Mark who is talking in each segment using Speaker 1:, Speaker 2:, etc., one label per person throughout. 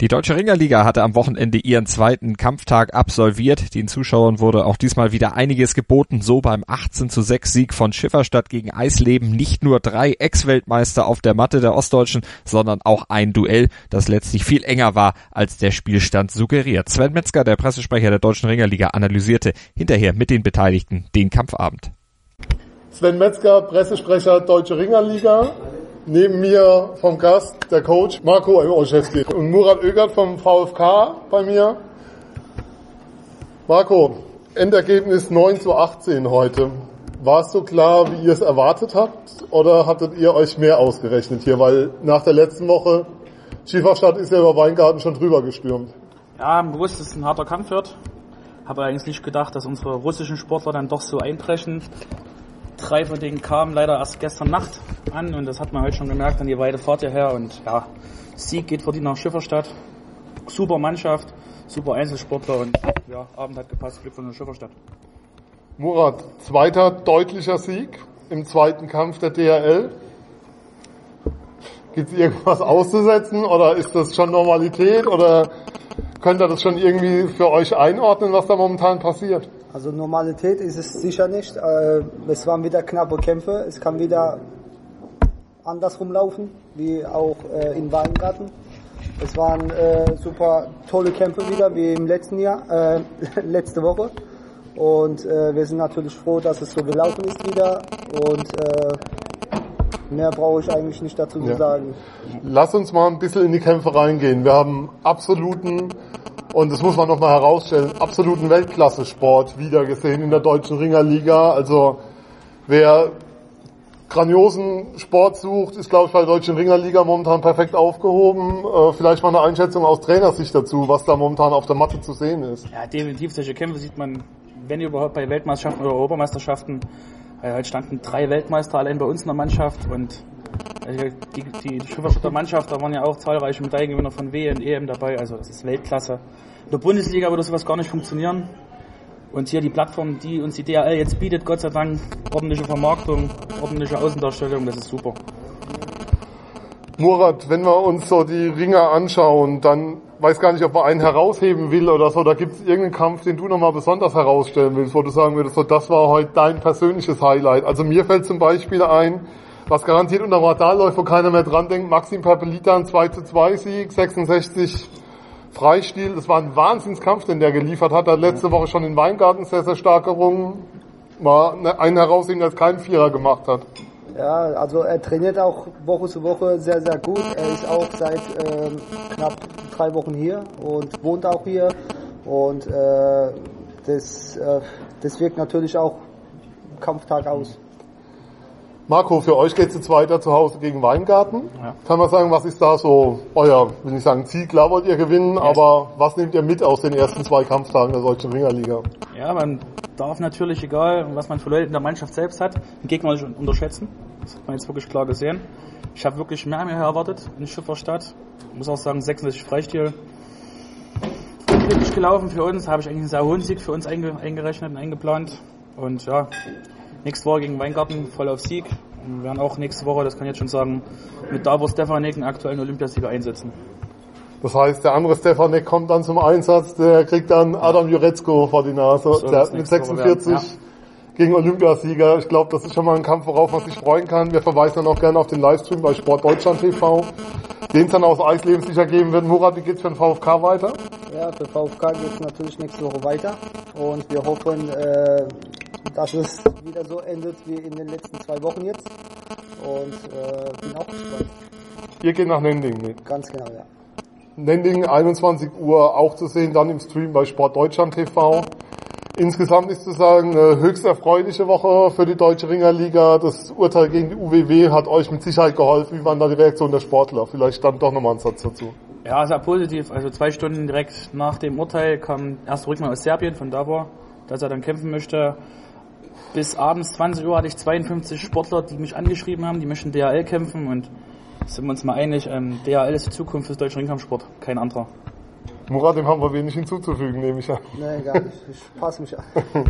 Speaker 1: Die Deutsche Ringerliga hatte am Wochenende ihren zweiten Kampftag absolviert. Den Zuschauern wurde auch diesmal wieder einiges geboten. So beim 18 zu 6 Sieg von Schifferstadt gegen Eisleben nicht nur drei Ex-Weltmeister auf der Matte der Ostdeutschen, sondern auch ein Duell, das letztlich viel enger war, als der Spielstand suggeriert. Sven Metzger, der Pressesprecher der Deutschen Ringerliga, analysierte hinterher mit den Beteiligten den Kampfabend.
Speaker 2: Sven Metzger, Pressesprecher Deutsche Ringerliga. Neben mir vom Gast der Coach Marco Olszewski und Murat Ögert vom VfK bei mir. Marco, Endergebnis 9 zu 18 heute. War es so klar, wie ihr es erwartet habt oder hattet ihr euch mehr ausgerechnet hier? Weil nach der letzten Woche, Schieferstadt ist ja über Weingarten schon drüber gestürmt.
Speaker 3: Ja, gewusst, dass es ein harter Kampf wird. Habe eigentlich nicht gedacht, dass unsere russischen Sportler dann doch so einbrechen. Drei von denen kamen leider erst gestern Nacht an und das hat man heute schon gemerkt an die weite Fahrt hierher und ja, Sieg geht für die nach Schifferstadt. Super Mannschaft, super Einzelsportler und ja, Abend hat gepasst, Glück von der Schifferstadt.
Speaker 2: Murat, zweiter deutlicher Sieg im zweiten Kampf der DHL. Gibt es irgendwas auszusetzen oder ist das schon Normalität oder könnt ihr das schon irgendwie für euch einordnen, was da momentan passiert?
Speaker 4: Also Normalität ist es sicher nicht. Äh, es waren wieder knappe Kämpfe. Es kann wieder andersrum laufen, wie auch äh, in Weingarten. Es waren äh, super tolle Kämpfe wieder, wie im letzten Jahr, äh, letzte Woche. Und äh, wir sind natürlich froh, dass es so gelaufen ist wieder. Und äh, mehr brauche ich eigentlich nicht dazu ja. zu sagen.
Speaker 2: Lass uns mal ein bisschen in die Kämpfe reingehen. Wir haben absoluten und das muss man nochmal herausstellen, absoluten Weltklasse-Sport wieder gesehen in der deutschen Ringerliga. Also wer grandiosen Sport sucht, ist, glaube ich, bei der deutschen Ringerliga momentan perfekt aufgehoben. Äh, vielleicht mal eine Einschätzung aus Trainersicht dazu, was da momentan auf der Matte zu sehen ist.
Speaker 3: Ja, definitiv. Solche Kämpfe sieht man, wenn überhaupt bei Weltmeisterschaften oder Europameisterschaften. Äh, heute standen drei Weltmeister allein bei uns in der Mannschaft und äh, die, die Schifferschutter Mannschaft, da waren ja auch zahlreiche Medaillengewinner von W und EM dabei, also das ist Weltklasse. In der Bundesliga würde sowas gar nicht funktionieren. Und hier die Plattform, die uns die DRL jetzt bietet, Gott sei Dank, ordentliche Vermarktung, ordentliche Außendarstellung, das ist super.
Speaker 2: Murat, wenn wir uns so die Ringer anschauen, dann weiß gar nicht, ob man einen herausheben will oder so. Da gibt es irgendeinen Kampf, den du nochmal besonders herausstellen willst, wo du sagen würdest, so, das war heute dein persönliches Highlight. Also mir fällt zum Beispiel ein, was garantiert unter Radar läuft, wo keiner mehr dran denkt, Maxim Perpelita ein 2 zu 2 Sieg, 66 Freistil. Das war ein Wahnsinnskampf, den der geliefert hat. Er hat letzte Woche schon in Weingarten sehr, sehr stark gerungen. War einen herausheben, der es keinen Vierer gemacht hat.
Speaker 4: Ja, also er trainiert auch Woche zu Woche sehr, sehr gut. Er ist auch seit äh, knapp drei Wochen hier und wohnt auch hier. Und äh, das, äh, das wirkt natürlich auch Kampftag aus.
Speaker 2: Marco, für euch geht es jetzt weiter zu Hause gegen Weingarten. Ja. Kann man sagen, was ist da so euer, will ich sagen, Ziel? Klar wollt ihr gewinnen, ja. aber was nehmt ihr mit aus den ersten zwei Kampftagen der Deutschen Ringerliga?
Speaker 3: Ja, man darf natürlich, egal was man für Leute in der Mannschaft selbst hat, den Gegner nicht unterschätzen. Das hat man jetzt wirklich klar gesehen. Ich habe wirklich mehr mehr erwartet in Schifferstadt. Ich muss auch sagen, 66 Freistil. Wirklich gelaufen für uns, habe ich eigentlich einen sehr hohen Sieg für uns eingerechnet und eingeplant. Und ja, nächste Woche gegen Weingarten voll auf Sieg. Und wir werden auch nächste Woche, das kann ich jetzt schon sagen, mit Davor Stefanek einen aktuellen Olympiasieger einsetzen.
Speaker 2: Das heißt, der andere Stefanek kommt dann zum Einsatz, der kriegt dann Adam Jurecko vor die Nase. So, der mit 46 ja. gegen Olympiasieger. Ich glaube, das ist schon mal ein Kampf, worauf man sich freuen kann. Wir verweisen dann auch gerne auf den Livestream bei Sport Deutschland TV, den es dann aus Eisleben sicher geben wird. Murat, wie geht's für den VfK weiter?
Speaker 4: Ja, für VfK geht es natürlich nächste Woche weiter. Und wir hoffen, äh, dass es wieder so endet wie in den letzten zwei Wochen jetzt. Und äh, bin auch gespannt.
Speaker 2: Ihr geht nach Nending mit?
Speaker 4: Ganz genau, ja.
Speaker 2: Nending 21 Uhr auch zu sehen, dann im Stream bei Sport Deutschland TV. Insgesamt ist zu sagen, eine höchst erfreuliche Woche für die Deutsche Ringerliga. Das Urteil gegen die UWW hat euch mit Sicherheit geholfen. Wie waren da die Reaktionen der Sportler? Vielleicht dann doch nochmal ein Satz dazu.
Speaker 3: Ja, sehr positiv. Also zwei Stunden direkt nach dem Urteil kam erst Rückmeldung aus Serbien von Davor, dass er dann kämpfen möchte. Bis abends 20 Uhr hatte ich 52 Sportler, die mich angeschrieben haben, die möchten DHL kämpfen und sind wir uns mal einig, ähm, DHL ist die Zukunft des deutschen Ringkampfsport, kein anderer.
Speaker 2: Murat, dem haben wir wenig hinzuzufügen, nehme ich an.
Speaker 4: Nee, gar nicht. Ich passe mich an.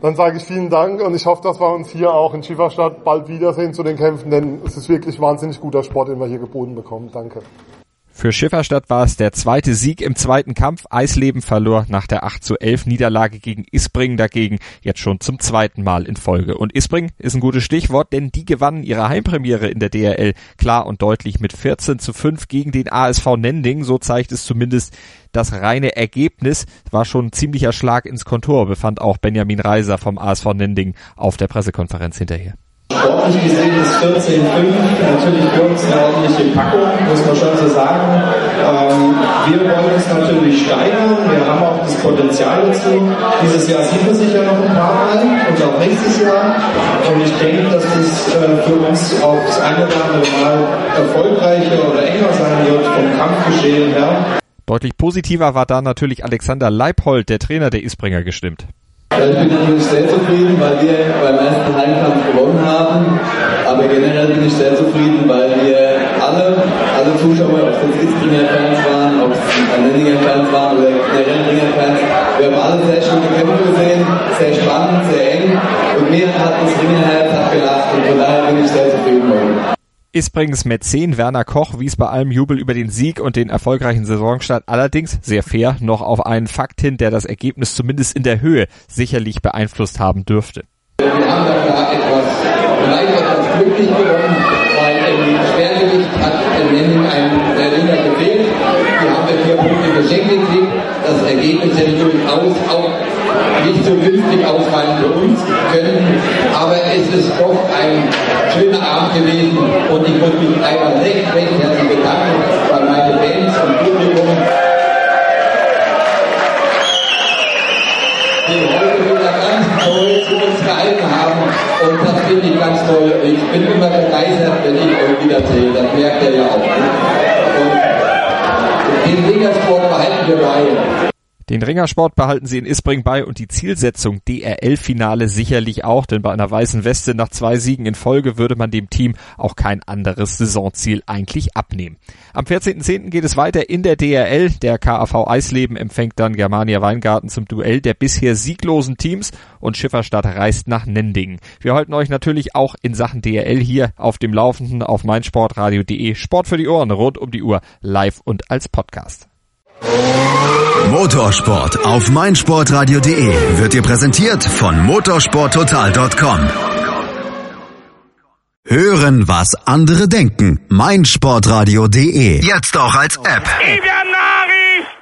Speaker 2: Dann sage ich vielen Dank und ich hoffe, dass wir uns hier auch in Schieferstadt bald wiedersehen zu den Kämpfen, denn es ist wirklich wahnsinnig guter Sport, den wir hier geboten bekommen. Danke.
Speaker 1: Für Schifferstadt war es der zweite Sieg im zweiten Kampf. Eisleben verlor nach der 8 zu 11 Niederlage gegen Isbring dagegen jetzt schon zum zweiten Mal in Folge. Und Isbring ist ein gutes Stichwort, denn die gewannen ihre Heimpremiere in der DRL klar und deutlich mit 14 zu 5 gegen den ASV Nending. So zeigt es zumindest das reine Ergebnis. War schon ein ziemlicher Schlag ins Kontor, befand auch Benjamin Reiser vom ASV Nending auf der Pressekonferenz hinterher.
Speaker 5: Sportlich gesehen ist 14,5 natürlich für uns eine ordentliche Packung, muss man schon so sagen. Ähm, wir wollen es natürlich steigern, wir haben auch das Potenzial dazu. Dieses Jahr sieht man sich ja noch ein paar Mal und auch nächstes Jahr. Und ich denke, dass das äh, für uns auch das eine oder andere Mal erfolgreicher oder enger sein wird vom Kampfgeschehen her.
Speaker 1: Deutlich positiver war da natürlich Alexander Leiphold, der Trainer der Isbringer, gestimmt.
Speaker 6: Ich bin natürlich sehr zufrieden, weil wir beim ersten Heimkampf gewonnen haben. Aber generell bin ich sehr zufrieden, weil wir alle, alle Zuschauer, ob es jetzt Isbringer-Fans waren, ob es Nenninger-Fans waren oder generell Ringer-Fans, wir haben alle sehr schöne Kämpfe gesehen, sehr spannend, sehr eng. Und mir hat das Ringerherz hat gelacht und von daher bin ich sehr zufrieden heute.
Speaker 1: Isbrings Mäzen Werner Koch wies bei allem Jubel über den Sieg und den erfolgreichen Saisonstart allerdings, sehr fair, noch auf einen Fakt hin, der das Ergebnis zumindest in der Höhe sicherlich beeinflusst haben dürfte.
Speaker 6: Wir haben da etwas, vielleicht etwas glücklich gewonnen, weil im Schwergewicht hat Rennen ein der Ringer gefehlt. Wir haben vier Punkte geschenkt gekriegt. Das Ergebnis hätte durchaus auch nicht so günstig ausfallen für uns können. Aber es ist doch ein schöner Abend gewesen und ich muss mich einmal recht, recht herzlich bedanken bei meinen Fans und Publikum. Die heute wieder ganz toll zu uns gehalten haben und das finde ich ganz toll. Ich bin immer begeistert, wenn ich euch wiedersehe. Das merkt ihr ja auch. Und den Ringersport behalten wir bei.
Speaker 1: Den Ringersport behalten sie in Isbring bei und die Zielsetzung DRL-Finale sicherlich auch, denn bei einer weißen Weste nach zwei Siegen in Folge würde man dem Team auch kein anderes Saisonziel eigentlich abnehmen. Am 14.10. geht es weiter in der DRL. Der KAV Eisleben empfängt dann Germania Weingarten zum Duell der bisher sieglosen Teams und Schifferstadt reist nach Nendingen. Wir halten euch natürlich auch in Sachen DRL hier auf dem Laufenden auf meinsportradio.de Sport für die Ohren rund um die Uhr live und als Podcast.
Speaker 7: Motorsport auf meinsportradio.de wird dir präsentiert von motorsporttotal.com. Hören, was andere denken. meinsportradio.de. Jetzt auch als App.